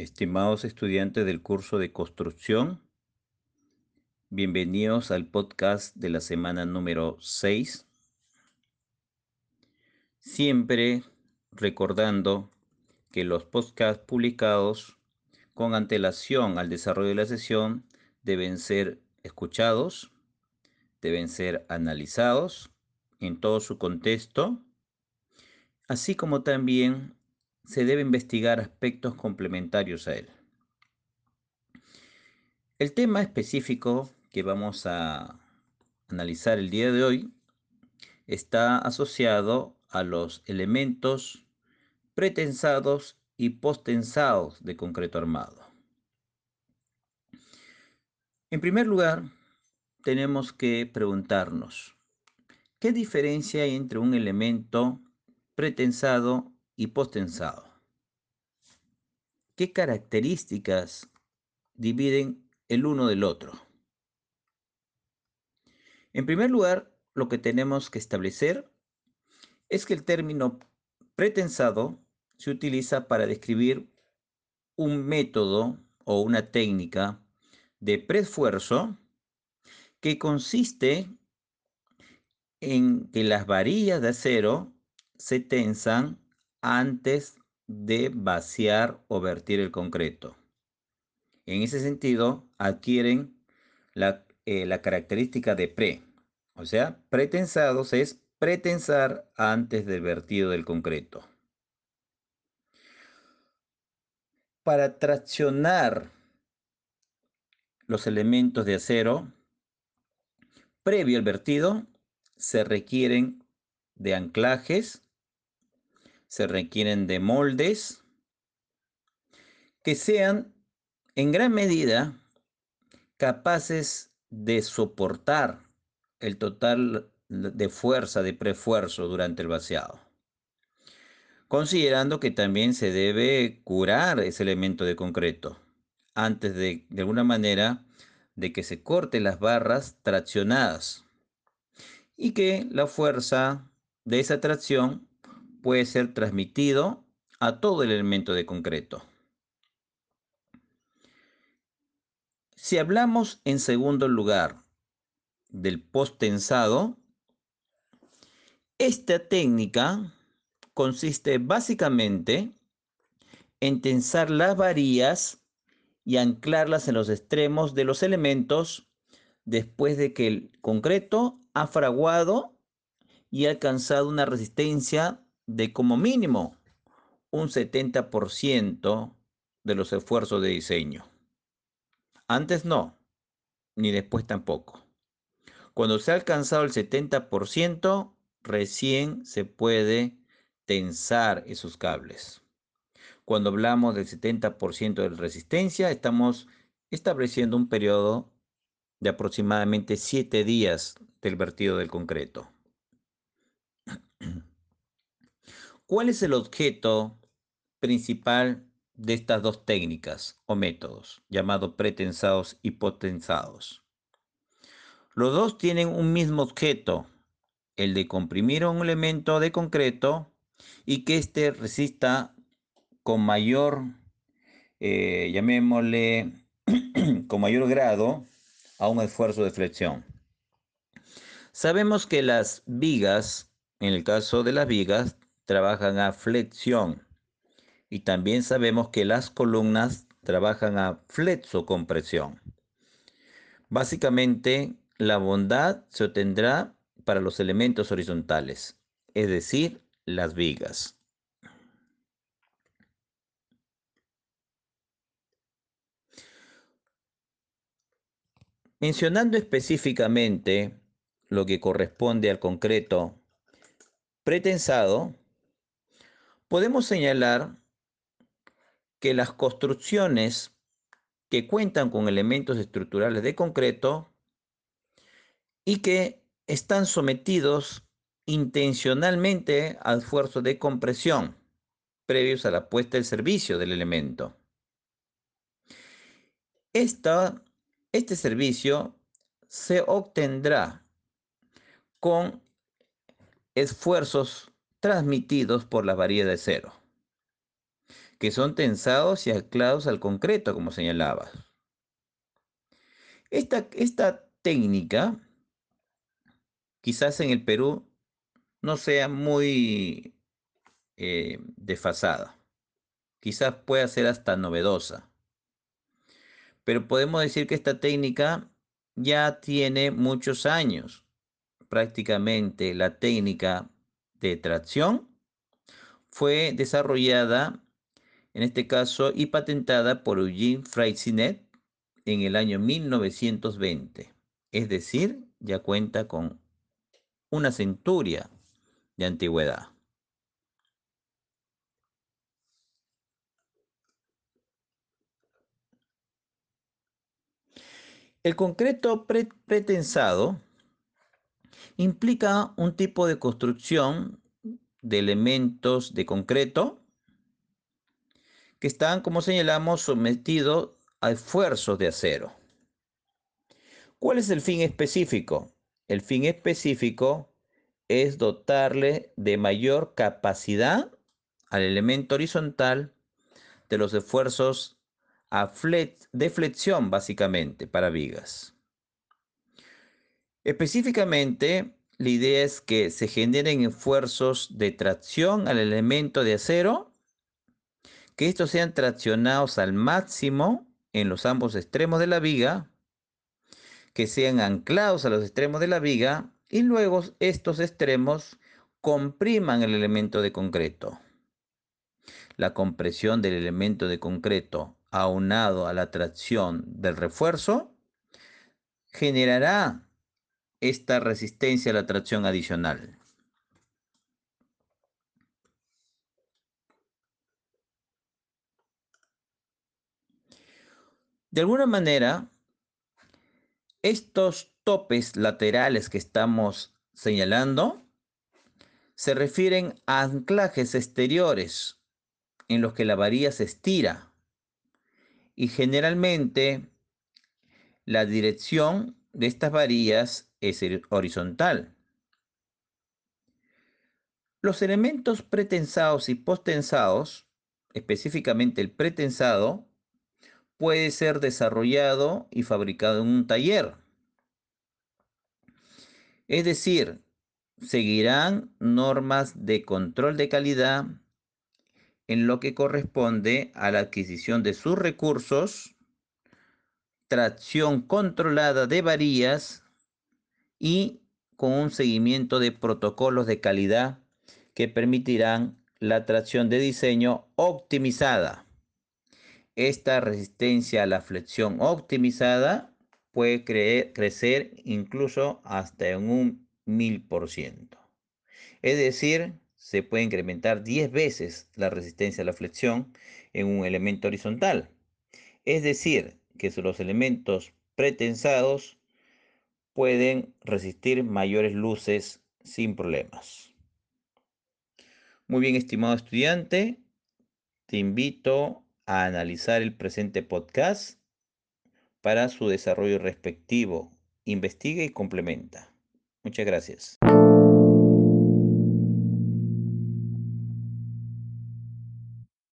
Estimados estudiantes del curso de construcción, bienvenidos al podcast de la semana número 6. Siempre recordando que los podcasts publicados con antelación al desarrollo de la sesión deben ser escuchados, deben ser analizados en todo su contexto, así como también se debe investigar aspectos complementarios a él. El tema específico que vamos a analizar el día de hoy está asociado a los elementos pretensados y postensados de concreto armado. En primer lugar, tenemos que preguntarnos, ¿qué diferencia hay entre un elemento pretensado y postensado. ¿Qué características dividen el uno del otro? En primer lugar, lo que tenemos que establecer es que el término pretensado se utiliza para describir un método o una técnica de preesfuerzo que consiste en que las varillas de acero se tensan antes de vaciar o vertir el concreto. En ese sentido, adquieren la, eh, la característica de pre. O sea, pretensados es pretensar antes del vertido del concreto. Para traccionar los elementos de acero, previo al vertido, se requieren de anclajes se requieren de moldes que sean en gran medida capaces de soportar el total de fuerza de prefuerzo durante el vaciado. Considerando que también se debe curar ese elemento de concreto antes de, de alguna manera, de que se corten las barras traccionadas y que la fuerza de esa tracción puede ser transmitido a todo el elemento de concreto. Si hablamos en segundo lugar del post-tensado, esta técnica consiste básicamente en tensar las varillas y anclarlas en los extremos de los elementos después de que el concreto ha fraguado y ha alcanzado una resistencia de como mínimo un 70% de los esfuerzos de diseño. Antes no, ni después tampoco. Cuando se ha alcanzado el 70%, recién se puede tensar esos cables. Cuando hablamos del 70% de resistencia, estamos estableciendo un periodo de aproximadamente 7 días del vertido del concreto. ¿Cuál es el objeto principal de estas dos técnicas o métodos, llamados pretensados y potensados? Los dos tienen un mismo objeto, el de comprimir un elemento de concreto y que éste resista con mayor, eh, llamémosle, con mayor grado a un esfuerzo de flexión. Sabemos que las vigas, en el caso de las vigas, trabajan a flexión y también sabemos que las columnas trabajan a flexocompresión. Básicamente, la bondad se obtendrá para los elementos horizontales, es decir, las vigas. Mencionando específicamente lo que corresponde al concreto pretensado, Podemos señalar que las construcciones que cuentan con elementos estructurales de concreto y que están sometidos intencionalmente al esfuerzo de compresión previos a la puesta en servicio del elemento. este servicio se obtendrá con esfuerzos transmitidos por la varilla de cero, que son tensados y anclados al concreto, como señalaba. Esta, esta técnica, quizás en el Perú, no sea muy eh, desfasada. Quizás pueda ser hasta novedosa. Pero podemos decir que esta técnica ya tiene muchos años. Prácticamente la técnica de tracción fue desarrollada, en este caso, y patentada por Eugene Freycinet en el año 1920. Es decir, ya cuenta con una centuria de antigüedad. El concreto pretensado implica un tipo de construcción de elementos de concreto que están, como señalamos, sometidos a esfuerzos de acero. ¿Cuál es el fin específico? El fin específico es dotarle de mayor capacidad al elemento horizontal de los esfuerzos de flexión básicamente para vigas. Específicamente, la idea es que se generen esfuerzos de tracción al elemento de acero, que estos sean traccionados al máximo en los ambos extremos de la viga, que sean anclados a los extremos de la viga y luego estos extremos compriman el elemento de concreto. La compresión del elemento de concreto aunado a la tracción del refuerzo, generará esta resistencia a la tracción adicional. De alguna manera, estos topes laterales que estamos señalando se refieren a anclajes exteriores en los que la varilla se estira y generalmente la dirección de estas varillas es horizontal. Los elementos pretensados y postensados, específicamente el pretensado, puede ser desarrollado y fabricado en un taller. Es decir, seguirán normas de control de calidad en lo que corresponde a la adquisición de sus recursos, tracción controlada de varillas y con un seguimiento de protocolos de calidad que permitirán la tracción de diseño optimizada. Esta resistencia a la flexión optimizada puede crecer incluso hasta en un mil por ciento. Es decir, se puede incrementar 10 veces la resistencia a la flexión en un elemento horizontal. Es decir, que los elementos pretensados pueden resistir mayores luces sin problemas. Muy bien, estimado estudiante, te invito a analizar el presente podcast para su desarrollo respectivo. Investiga y complementa. Muchas gracias.